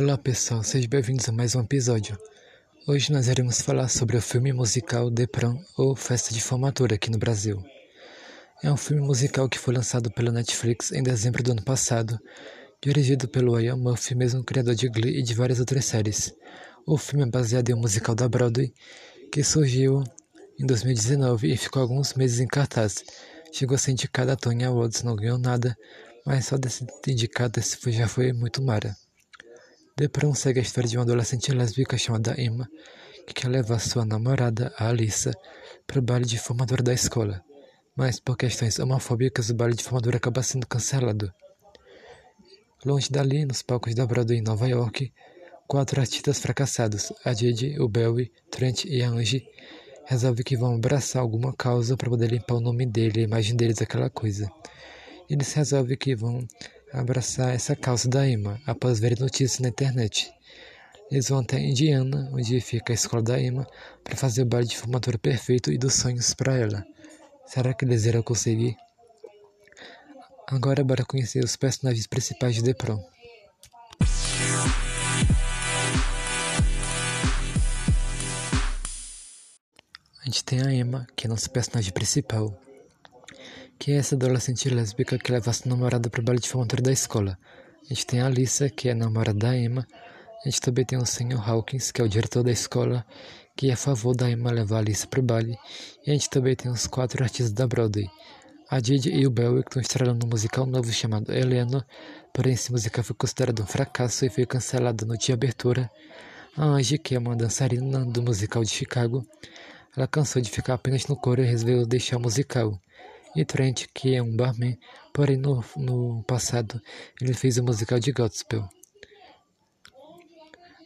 Olá pessoal, sejam bem-vindos a mais um episódio. Hoje nós iremos falar sobre o filme musical The Prom ou Festa de Formatura aqui no Brasil. É um filme musical que foi lançado pela Netflix em dezembro do ano passado, dirigido pelo Ian Murphy, mesmo criador de Glee e de várias outras séries. O filme é baseado em um musical da Broadway que surgiu em 2019 e ficou alguns meses em cartaz. Chegou a ser indicado a Tony Awards, não ganhou nada, mas só desse indicado esse já foi muito mara. Depron segue a história de uma adolescente lésbica chamada Emma, que quer levar sua namorada, a Alissa, para o baile de formatura da escola. Mas, por questões homofóbicas, o baile de formatura acaba sendo cancelado. Longe dali, nos palcos da Broadway em Nova York, quatro artistas fracassados, a Didi, o Belly, Trent e a Angie, resolvem que vão abraçar alguma causa para poder limpar o nome dele, a imagem deles, aquela coisa. Eles resolvem que vão abraçar essa causa da Emma após ver notícias na internet. Eles vão até Indiana, onde fica a escola da Emma, para fazer o baile de formatura perfeito e dos sonhos para ela. Será que eles irão conseguir? Agora bora conhecer os personagens principais de The Prom. A gente tem a Emma, que é nosso personagem principal, que é essa adolescente lésbica que leva sua namorada para o baile de formatura da escola. A gente tem a Alissa, que é a namorada da Emma. A gente também tem o Sr. Hawkins, que é o diretor da escola, que é a favor da Emma levar a Alissa para o baile. E a gente também tem os quatro artistas da Broadway. A Didi e o Bell estão estrelando um musical novo chamado Eleanor, porém esse musical foi considerado um fracasso e foi cancelado no dia de abertura. A Angie, que é uma dançarina do musical de Chicago, ela cansou de ficar apenas no coro e resolveu deixar o musical e Trent, que é um barman, porém no, no passado ele fez o musical de gospel.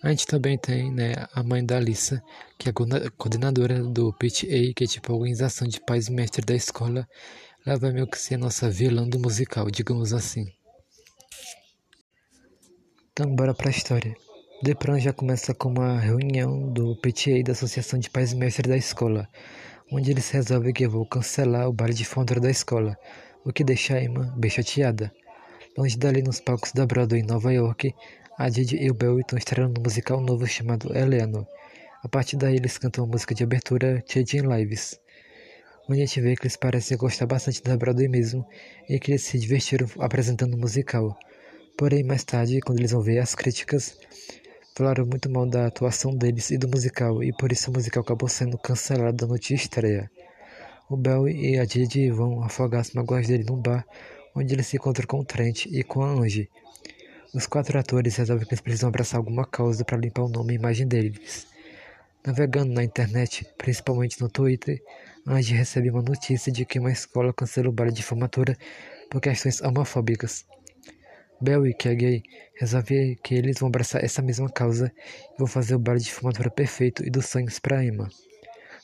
A gente também tem né, a mãe da Alissa, que é a coordenadora do PTA, que é tipo a organização de pais e mestres da escola. Ela vai meio que ser a nossa vilã do musical, digamos assim. Então, bora pra história. Prom já começa com uma reunião do PTA da Associação de Pais e Mestres da escola, onde eles resolvem que vou cancelar o baile de formatura da escola, o que deixa a Emma bem chateada. Longe dali, nos palcos da Broadway em Nova York, a Didi e o Bell estão estreando um musical novo chamado Eleanor. A partir daí, eles cantam a música de abertura Changing Lives, onde a gente vê que eles parecem gostar bastante da Broadway mesmo e que eles se divertiram apresentando o musical. Porém, mais tarde, quando eles vão ver as críticas, falaram muito mal da atuação deles e do musical, e por isso o musical acabou sendo cancelado no dia estreia. O Bell e a Didi vão afogar as mágoas dele num bar, onde ele se encontra com o Trent e com a Angie. Os quatro atores resolvem que eles precisam abraçar alguma causa para limpar o nome e imagem deles. Navegando na internet, principalmente no Twitter, Angie recebe uma notícia de que uma escola cancelou o baile de formatura por questões homofóbicas. Barry, que é gay, resolve que eles vão abraçar essa mesma causa e vão fazer o baile de formatura perfeito e dos sonhos para Emma.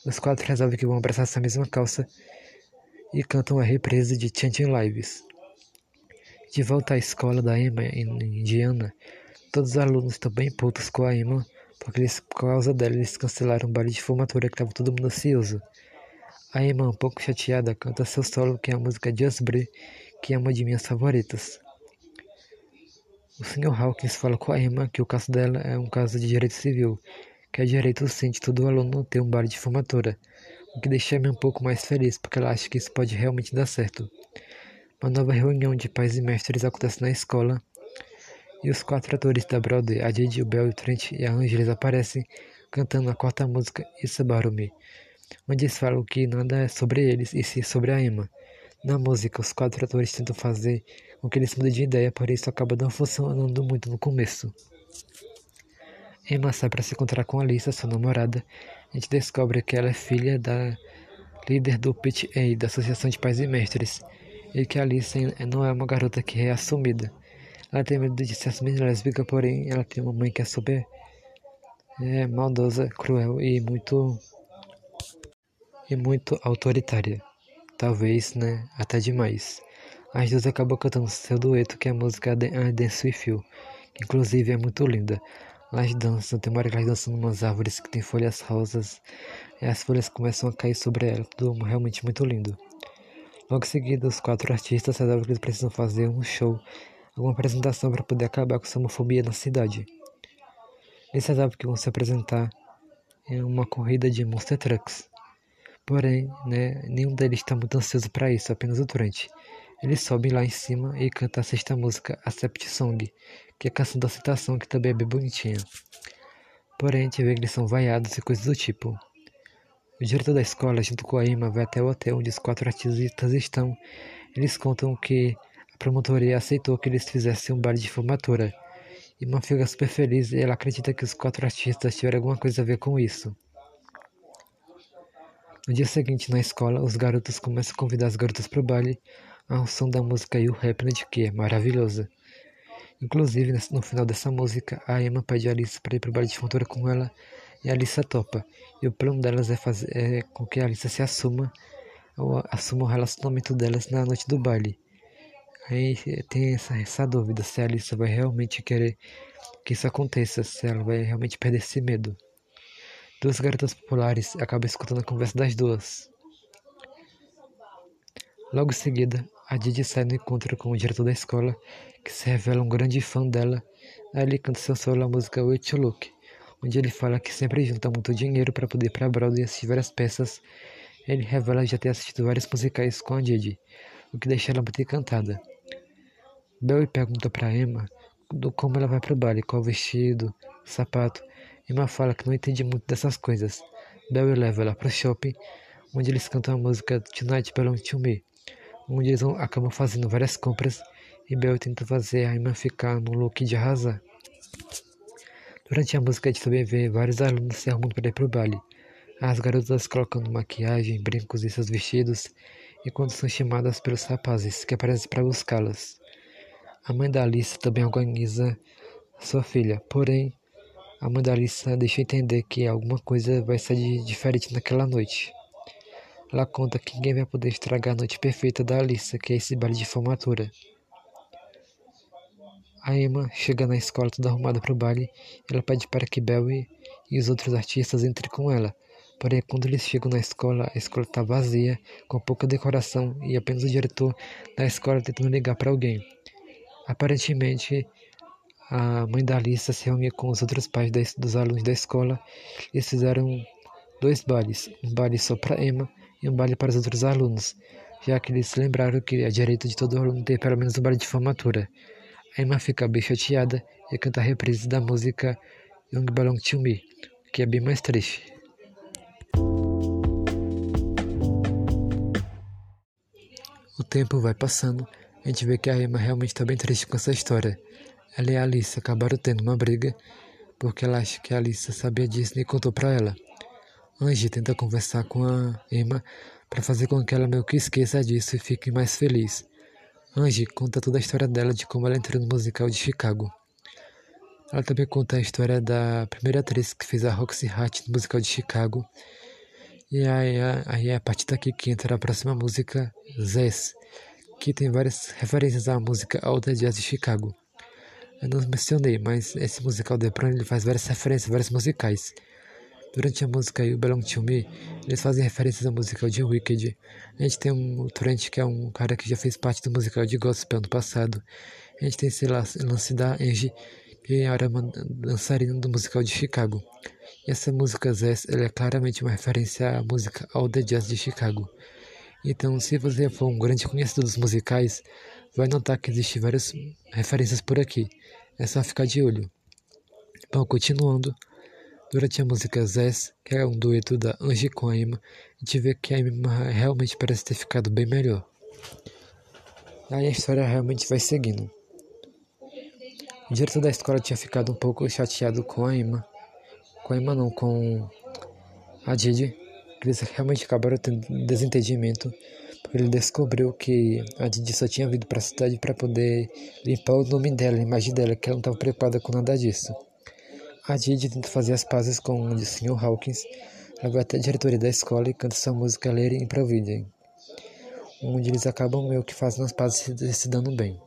Os quatro resolvem que vão abraçar essa mesma causa e cantam a represa de Changing Lives. De volta à escola da Emma em Indiana, todos os alunos estão bem putos com a Emma porque eles, por causa dela eles cancelaram o baile de formatura que estava todo mundo ansioso. A Emma, um pouco chateada, canta seu solo que é a música Just Breathe, que é uma de minhas favoritas. O Sr. Hawkins fala com a Emma que o caso dela é um caso de direito civil, que é direito de todo aluno ter um baile de formatura, o que deixa Emma um pouco mais feliz, porque ela acha que isso pode realmente dar certo. Uma nova reunião de pais e mestres acontece na escola, e os quatro atores da Broadway, a Didi, o Bell, o Trent e a Angeles aparecem cantando a quarta música Me, onde eles falam que nada é sobre eles e sim sobre a Emma. Na música, os quatro atores tentam fazer com que eles mudem de ideia, por isso acaba não funcionando muito no começo. Emma sai para se encontrar com Alissa, sua namorada. A gente descobre que ela é filha da líder do PTA, da Associação de Pais e Mestres, e que Alissa não é uma garota que é assumida. Ela tem medo de ser assumida lésbica, porém ela tem uma mãe que é super é, maldosa, cruel e muito e muito autoritária. Talvez, né, até demais. As duas acabam cantando seu dueto, que é a música I Dance With You, que inclusive é muito linda. Elas dançam, tem uma hora que elas dançam em umas árvores que tem folhas rosas, e as folhas começam a cair sobre ela, tudo realmente muito lindo. Logo em seguida, os quatro artistas resolvem que eles precisam fazer um show, alguma apresentação para poder acabar com essa homofobia na cidade. Eles sabem que vão se apresentar em uma corrida de Monster Trucks. Porém, né, nenhum deles está muito ansioso para isso, apenas o Trent. Ele sobe lá em cima e canta a sexta música, a Sept Song, que é a canção da citação que também é bem bonitinha. Porém, a gente vê que eles são vaiados e coisas do tipo. O diretor da escola, junto com a Emma, vai até o hotel onde os quatro artistas estão. Eles contam que a promotoria aceitou que eles fizessem um baile de formatura. Emma fica super feliz e ela acredita que os quatro artistas tiveram alguma coisa a ver com isso. No dia seguinte, na escola, os garotos começam a convidar as garotas para o baile ao som da música You Happiness, que é maravilhosa. Inclusive, no final dessa música, a Emma pede a Alice para ir para o baile de formatura com ela e a Alice topa. E o plano delas é fazer é, com que a Alice se assuma, assuma o relacionamento delas na noite do baile. Aí tem essa, essa dúvida se a Alice vai realmente querer que isso aconteça, se ela vai realmente perder esse medo. Duas garotas populares acabam escutando a conversa das duas. Logo em seguida, a Didi sai no encontro com o diretor da escola, que se revela um grande fã dela. Aí ele canta seu solo a música Way to Look, onde ele fala que sempre junta muito dinheiro para poder ir para Broadway assistir várias peças. Ele revela já ter assistido vários musicais com a Didi, o que deixa ela muito encantada. Belly pergunta para Emma do como ela vai para o baile, qual vestido, sapato, Emma fala que não entende muito dessas coisas. Barry leva ela para o shopping, onde eles cantam a música Tonight Belong to Me, onde eles acabam fazendo várias compras e Bell tenta fazer a Emma ficar no look de arrasar. Durante a música, também vê vários alunos se arrumando para ir para o baile. As garotas colocando maquiagem, brincos em seus vestidos, enquanto são chamadas pelos rapazes que aparecem para buscá-las. A mãe da Alice também organiza sua filha, porém, a mãe da Alissa deixa entender que alguma coisa vai ser diferente naquela noite. Ela conta que ninguém vai poder estragar a noite perfeita da Alissa, que é esse baile de formatura. A Emma chega na escola toda arrumada para o baile. Ela pede para que Belly e os outros artistas entrem com ela. Porém, quando eles chegam na escola, a escola está vazia, com pouca decoração e apenas o diretor da escola tentando ligar para alguém. Aparentemente, a mãe da Alissa se reuniu com os outros pais dos alunos da escola. Eles fizeram dois bailes, um baile só para Emma e um baile para os outros alunos, já que eles lembraram que é direito de todo aluno ter pelo menos um baile de formatura. A Emma fica bem chateada e canta a reprise da música Young Belong to Me, que é bem mais triste. O tempo vai passando, a gente vê que a Emma realmente está bem triste com essa história. Ela e a Alice acabaram tendo uma briga porque ela acha que a Alice sabia disso e contou para ela. Angie tenta conversar com a Emma para fazer com que ela meio que esqueça disso e fique mais feliz. Angie conta toda a história dela de como ela entrou no musical de Chicago. Ela também conta a história da primeira atriz que fez a Roxy Hart no musical de Chicago. E aí, aí é a partir daqui que entra a próxima música, Zess, que tem várias referências à música All the Jazz de Chicago. Eu não mencionei, mas esse musical The Prom ele faz várias referências vários musicais. Durante a música You Belong To Me, eles fazem referências ao musical de Wicked. A gente tem um, Trent, que é um cara que já fez parte do musical de Gospel ano passado. A gente tem esse lance da Angie, que era uma dançarina do musical de Chicago. E essa música ela é claramente uma referência à música All The Jazz de Chicago. Então, se você for um grande conhecedor dos musicais, vai notar que existem várias referências por aqui. É só ficar de olho. Bom, continuando. Durante a música Zess, que é um dueto da Angie com a Emma, a gente vê que a Emma realmente parece ter ficado bem melhor. Aí a história realmente vai seguindo. O diretor da escola tinha ficado um pouco chateado com a Emma. Com a Emma não, com a Didi. Eles realmente acabaram tendo desentendimento ele descobriu que a Didi só tinha vindo para a cidade para poder limpar o nome dela, a imagem dela, que ela não estava preocupada com nada disso. A Didi tenta fazer as pazes com o Sr. Hawkins, ela vai até a diretoria da escola e canta sua música Lady Improviden, onde eles acabam meio que fazendo as pazes e se dando bem.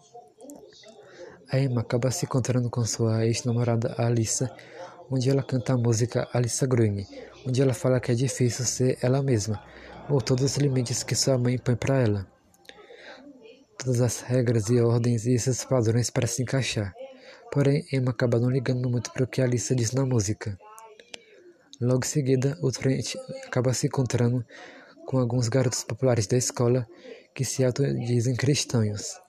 A Emma acaba se encontrando com sua ex-namorada Alissa, onde ela canta a música Alissa Green, onde ela fala que é difícil ser ela mesma, ou todos os limites que sua mãe põe para ela. Todas as regras e ordens e esses padrões para se encaixar. Porém, Emma acaba não ligando muito para o que Alissa diz na música. Logo em seguida, o Trent acaba se encontrando com alguns garotos populares da escola que se autodizem cristãos.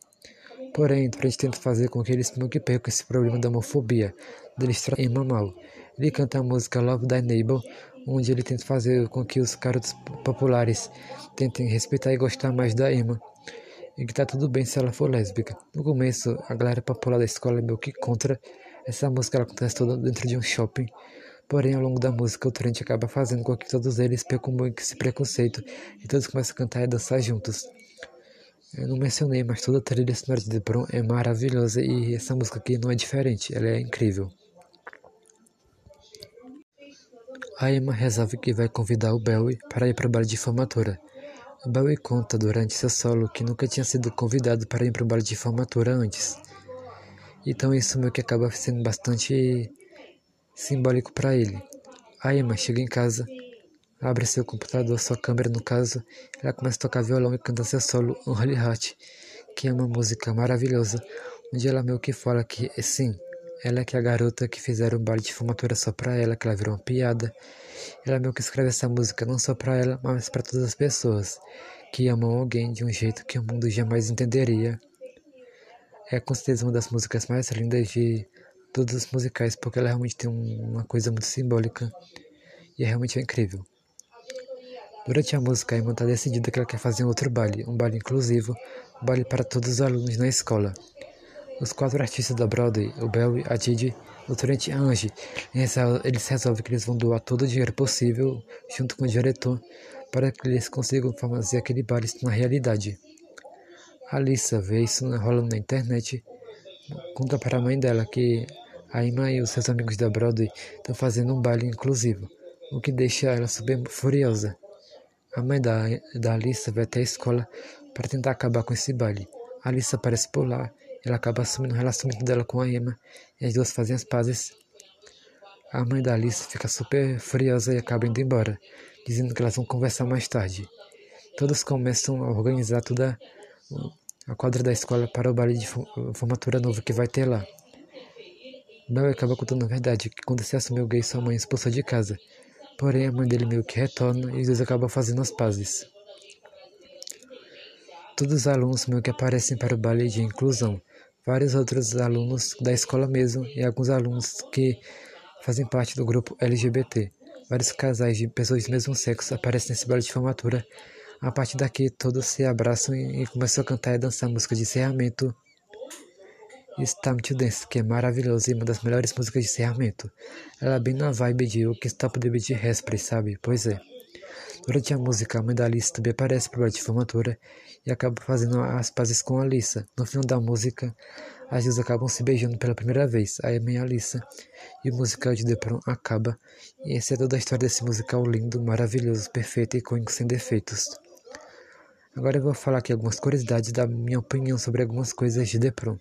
Porém, Trent tenta fazer com que eles que percam esse problema da homofobia, deles tratarem Emma mal. Ele canta a música Love Thy Neighbor, onde ele tenta fazer com que os garotos populares tentem respeitar e gostar mais da Emma, e que tá tudo bem se ela for lésbica. No começo, a galera popular da escola é meio que contra essa música, ela acontece toda dentro de um shopping. Porém, ao longo da música, o Trent acaba fazendo com que todos eles percam esse preconceito e todos começam a cantar e dançar juntos. Eu não mencionei, mas toda a trilha sonora de Prom é maravilhosa e essa música aqui não é diferente, ela é incrível. A Emma resolve que vai convidar o Barry para ir para o baile de formatura. Barry conta durante seu solo que nunca tinha sido convidado para ir para o baile de formatura antes. Então isso meio que acaba sendo bastante simbólico para ele. A Emma chega em casa, abre seu computador, sua câmera no caso, ela começa a tocar violão e canta seu solo Holy Heart, que é uma música maravilhosa, onde ela meio que fala que sim, ela é que é a garota que fizeram um baile de formatura só pra ela, que ela virou uma piada. Ela meio que escreve essa música não só pra ela, mas para todas as pessoas que amam alguém de um jeito que o mundo jamais entenderia. É com certeza uma das músicas mais lindas de todos os musicais, porque ela realmente tem uma coisa muito simbólica e é realmente incrível. Durante a música, a irmã está decidida que ela quer fazer um outro baile, um baile inclusivo, um baile para todos os alunos na escola. Os quatro artistas da Broadway, o Barry, a Didi, o Trent e a Angie, eles resolvem que eles vão doar todo o dinheiro possível, junto com o diretor, para que eles consigam fazer aquele baile na realidade. A Alissa vê isso rolando na internet, conta para a mãe dela que a Emma e os seus amigos da Broadway estão fazendo um baile inclusivo, o que deixa ela super furiosa. A mãe da, da Alissa vai até a escola para tentar acabar com esse baile. A Alissa aparece por lá ela acaba assumindo o relacionamento dela com a Emma e as duas fazem as pazes. A mãe da Alice fica super furiosa e acaba indo embora, dizendo que elas vão conversar mais tarde. Todos começam a organizar toda a quadra da escola para o baile de formatura novo que vai ter lá. Mel acaba contando a verdade, que quando se assumiu gay, sua mãe expulsou de casa. Porém, a mãe dele meio que retorna e os dois acabam fazendo as pazes. Todos os alunos meio que aparecem para o baile de inclusão, vários outros alunos da escola mesmo e alguns alunos que fazem parte do grupo LGBT. Vários casais de pessoas do mesmo sexo aparecem nesse baile de formatura. A partir daqui, todos se abraçam e, começam a cantar e dançar música de encerramento Time to Dance, que é maravilhoso e uma das melhores músicas de encerramento. Ela é bem na vibe de O que Stop the Beat Raspberry, sabe? Pois é. Durante a música, a mãe da Alice também aparece para o de formatura e acaba fazendo as pazes com a Alissa. No final da música, as duas acabam se beijando pela primeira vez, a Emma e a Alissa, e o musical de The Prom acaba. E essa é toda a história desse musical lindo, maravilhoso, perfeito e icônico sem defeitos. Agora eu vou falar aqui algumas curiosidades da minha opinião sobre algumas coisas de The Prom.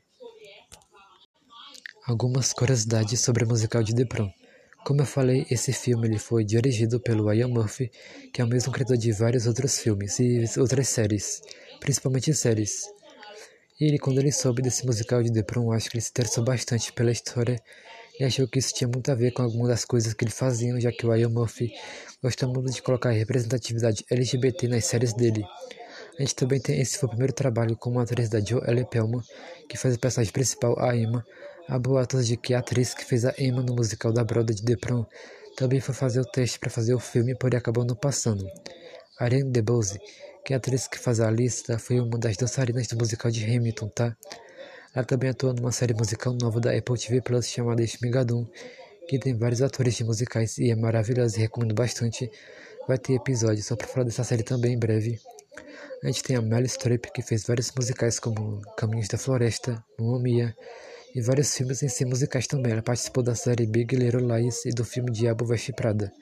Algumas curiosidades sobre o musical de The Prom. Como eu falei, esse filme ele foi dirigido pelo Ian Murphy, que é o mesmo criador de vários outros filmes e outras séries principalmente séries. E ele, quando ele soube desse musical de The Prom, acho que ele se interessou bastante pela história e achou que isso tinha muito a ver com algumas das coisas que ele fazia, já que o Ian Murphy gosta muito de colocar representatividade LGBT nas séries dele. A gente também tem esse foi o primeiro trabalho com a atriz da Joe L. Pelman, que faz a personagem principal, a Emma. Há boatos de que a atriz que fez a Emma no musical da Broadway de The Prom também foi fazer o teste para fazer o filme, porém acabou não passando. Ariane DeBose que a atriz que faz a lista foi uma das dançarinas do musical de Hamilton, tá? Ela também atua numa série musical nova da Apple TV Plus chamada Esmigadum, que tem vários atores de musicais e é maravilhosa e recomendo bastante. Vai ter episódio só pra falar dessa série também em breve. A gente tem a Meryl Streep, que fez vários musicais como Caminhos da Floresta, Momia e vários filmes em si musicais também. Ela participou da série Big Little Lies e do filme Diabo Veste Prada.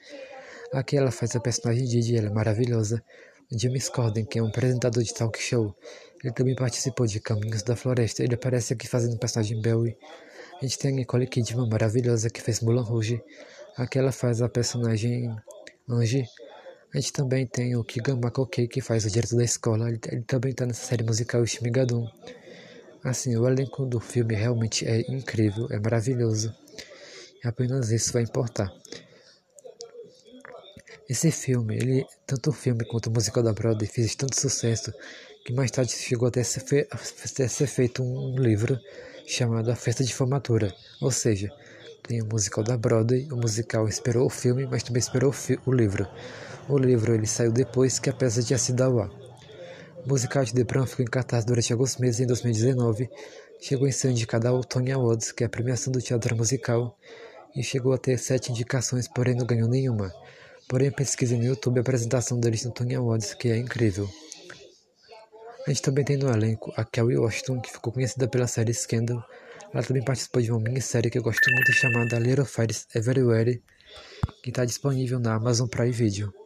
Aqui ela faz a personagem Didi, ela é maravilhosa. James Corden, que é um apresentador de talk show. Ele também participou de Caminhos da Floresta. Ele aparece aqui fazendo o personagem Barry. A gente tem a Nicole Kidman, maravilhosa, que fez Mulan Rouge. Aqui ela faz a personagem Angie. A gente também tem o Keegan McCoy, que faz o diretor da escola. Ele, ele também está nessa série musical Shmigadun. Assim, o elenco do filme realmente é incrível, é maravilhoso. E apenas isso vai importar. Esse filme, ele, tanto o filme quanto o musical da Broadway fez tanto sucesso que mais tarde chegou até ser, fe até ser feito um livro chamado A Festa de Formatura. Ou seja, tem o musical da Broadway, o musical esperou o filme, mas também esperou o, o livro. O livro ele saiu depois que a peça ao ar. O musical de Brown ficou em cartaz durante alguns meses em 2019, chegou em ser indicado ao Tony Awards, que é a premiação do teatro musical, e chegou a ter sete indicações, porém não ganhou nenhuma. Porém, pesquise no YouTube a apresentação deles no Tony Awards, que é incrível. A gente também tem no elenco a Kelly Washington, que ficou conhecida pela série Scandal. Ela também participou de uma minissérie que eu gosto muito chamada Little Fires Everywhere, que está disponível na Amazon Prime Video.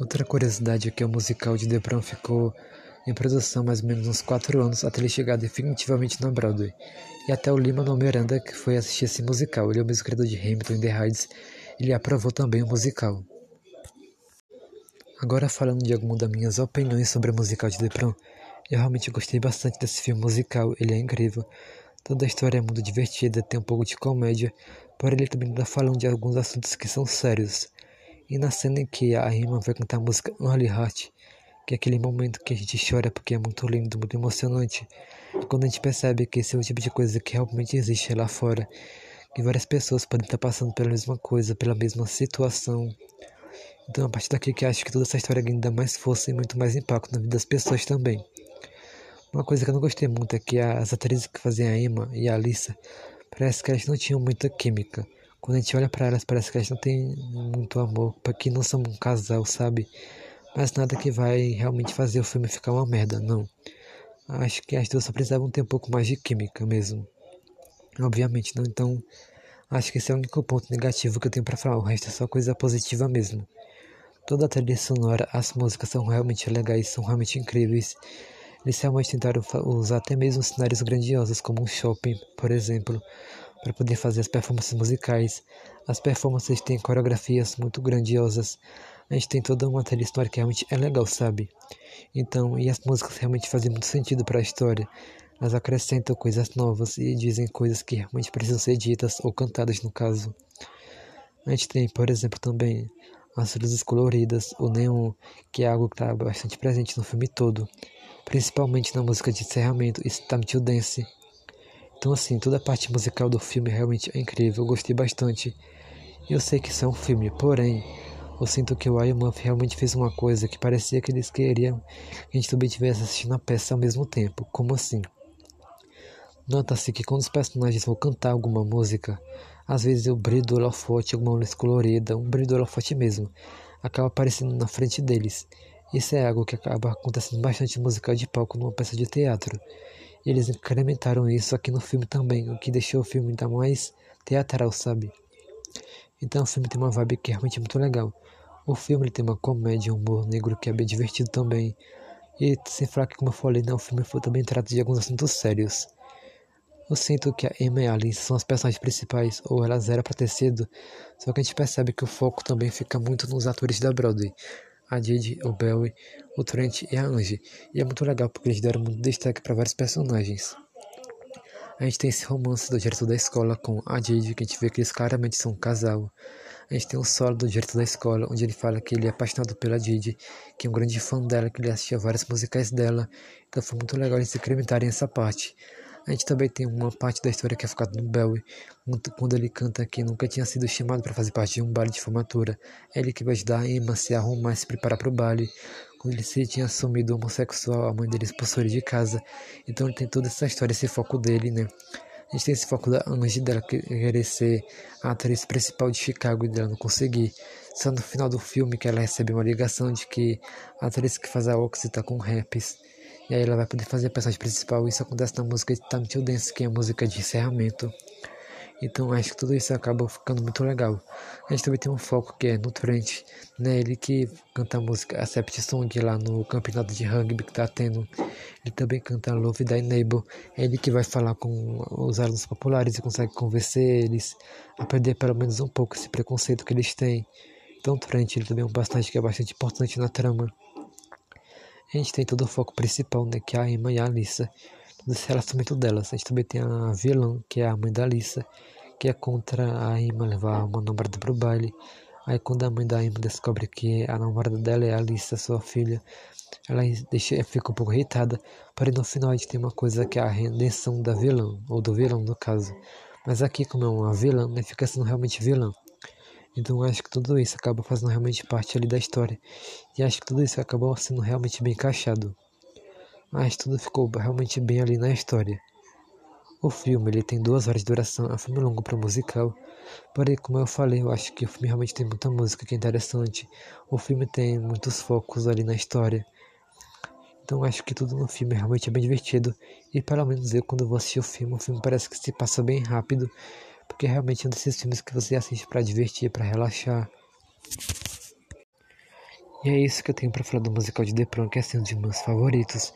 Outra curiosidade é que o musical de The Brown ficou em produção mais ou menos uns 4 anos até ele chegar definitivamente na Broadway. E até o Lima Miranda, que foi assistir esse musical, ele é o mesmo criador de Hamilton e The Heights, ele aprovou também o musical. Agora falando de algumas das minhas opiniões sobre o musical de Prom, eu realmente gostei bastante desse filme musical, ele é incrível. Toda a história é muito divertida, tem um pouco de comédia, porém ele também está falando de alguns assuntos que são sérios. E na cena em que a Emma vai cantar a música Early Heart, que é aquele momento que a gente chora porque é muito lindo, muito emocionante. Quando a gente percebe que esse é o tipo de coisa que realmente existe lá fora, que várias pessoas podem estar passando pela mesma coisa, pela mesma situação, então, a partir daqui que acho que toda essa história ainda mais força e muito mais impacto na vida das pessoas também. Uma coisa que eu não gostei muito é que as atrizes que faziam a Emma e a Alissa, parece que elas não tinham muita química. Quando a gente olha para elas, parece que elas não têm muito amor, porque não são um casal, sabe? Mas nada que vai realmente fazer o filme ficar uma merda, não. Acho que as duas só precisavam ter um pouco mais de química mesmo. Obviamente não, então acho que esse é o único ponto negativo que eu tenho para falar, o resto é só coisa positiva mesmo. Toda a trilha sonora, as músicas são realmente legais, são realmente incríveis. Eles realmente tentaram usar até mesmo cenários grandiosos, como um shopping, por exemplo, para poder fazer as performances musicais. As performances têm coreografias muito grandiosas. A gente tem toda uma trilha sonora que realmente é legal, sabe? Então, e as músicas realmente fazem muito sentido para a história. Elas acrescentam coisas novas e dizem coisas que realmente precisam ser ditas ou cantadas no caso. A gente tem, por exemplo, também as luzes coloridas, o neon, que é algo que está bastante presente no filme todo, principalmente na música de encerramento Time to Dance. Então assim, toda a parte musical do filme realmente é incrível, eu gostei bastante. Eu sei que isso é um filme, porém, eu sinto que o Iron Man realmente fez uma coisa que parecia que eles queriam que a gente também estivesse assistindo a peça ao mesmo tempo. Como assim? Nota-se que quando os personagens vão cantar alguma música, às vezes o brilho do holofote, alguma luz colorida, um brilho do holofote mesmo, acaba aparecendo na frente deles. Isso é algo que acaba acontecendo bastante musical de palco numa peça de teatro. Eles incrementaram isso aqui no filme também, o que deixou o filme ainda mais teatral, sabe? Então o filme tem uma vibe que é realmente muito legal. O filme tem uma comédia, um humor negro que é bem divertido também. E sem falar que, como eu falei, né, o filme também trata de alguns assuntos sérios. Eu sinto que a Emma e a Alice são as personagens principais, ou elas eram para ter sido, só que a gente percebe que o foco também fica muito nos atores da Broadway. A Didi, o Belly, o Trent e a Angie. E é muito legal porque eles deram muito destaque para vários personagens. A gente tem esse romance do diretor da escola com a Didi, que a gente vê que eles claramente são um casal. A gente tem um solo do diretor da escola, onde ele fala que ele é apaixonado pela Didi, que é um grande fã dela, que ele assistia várias musicais dela. Então foi muito legal eles incrementarem essa parte. A gente também tem uma parte da história que é focada no Belly, quando ele canta que nunca tinha sido chamado para fazer parte de um baile de formatura. É ele que vai ajudar a Emma a se arrumar e se preparar para o baile. Quando ele se tinha assumido homossexual, a mãe dele expulsou ele de casa. Então ele tem toda essa história, esse foco dele, né? A gente tem esse foco da Angie dela querer ser a atriz principal de Chicago e dela não conseguir. Só no final do filme que ela recebe uma ligação de que a atriz que faz a Oxy tá com herpes. E aí ela vai poder fazer a personagem principal. Isso acontece na música de Time to Dance, que é a música de encerramento. Então acho que tudo isso acaba ficando muito legal. A gente também tem um foco que é no Trent, né? Ele que canta a música Accept Song lá no campeonato de rugby que tá tendo. Ele também canta Love Thy Neighbor. É ele que vai falar com os alunos populares e consegue convencer eles a perder pelo menos um pouco esse preconceito que eles têm. Então Trent ele também é um bastante que é bastante importante na trama. A gente tem todo o foco principal, né, que é a Emma e a Alissa, desse relacionamento delas. A gente também tem a vilã, que é a mãe da Alissa, que é contra a Emma levar uma namorada pro baile. Aí quando a mãe da Emma descobre que a namorada dela é a Alissa, sua filha, ela deixa, fica um pouco irritada. Porém no final a gente tem uma coisa que é a redenção da vilã, ou do vilão no caso. Mas aqui como é uma vilã, né, fica sendo realmente vilã. Então acho que tudo isso acaba fazendo realmente parte ali da história. E acho que tudo isso acabou sendo realmente bem encaixado. Mas tudo ficou realmente bem ali na história. O filme ele tem duas horas de duração, é um filme longo para musical. Porém, como eu falei, eu acho que o filme realmente tem muita música que é interessante. O filme tem muitos focos ali na história. Então acho que tudo no filme realmente é bem divertido. E pelo menos eu quando vou assistir o filme, o filme parece que se passa bem rápido. Porque realmente é um desses filmes que você assiste para divertir, para relaxar. E é isso que eu tenho para falar do musical de The Prom, que é assim, um dos meus favoritos.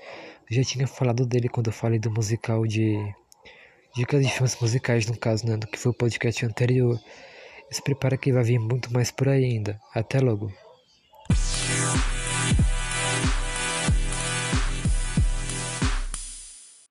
Eu já tinha falado dele quando eu falei do musical de. Dicas de filmes musicais, no caso, né? Do que foi o podcast anterior. Se prepara que vai vir muito mais por aí ainda. Até logo.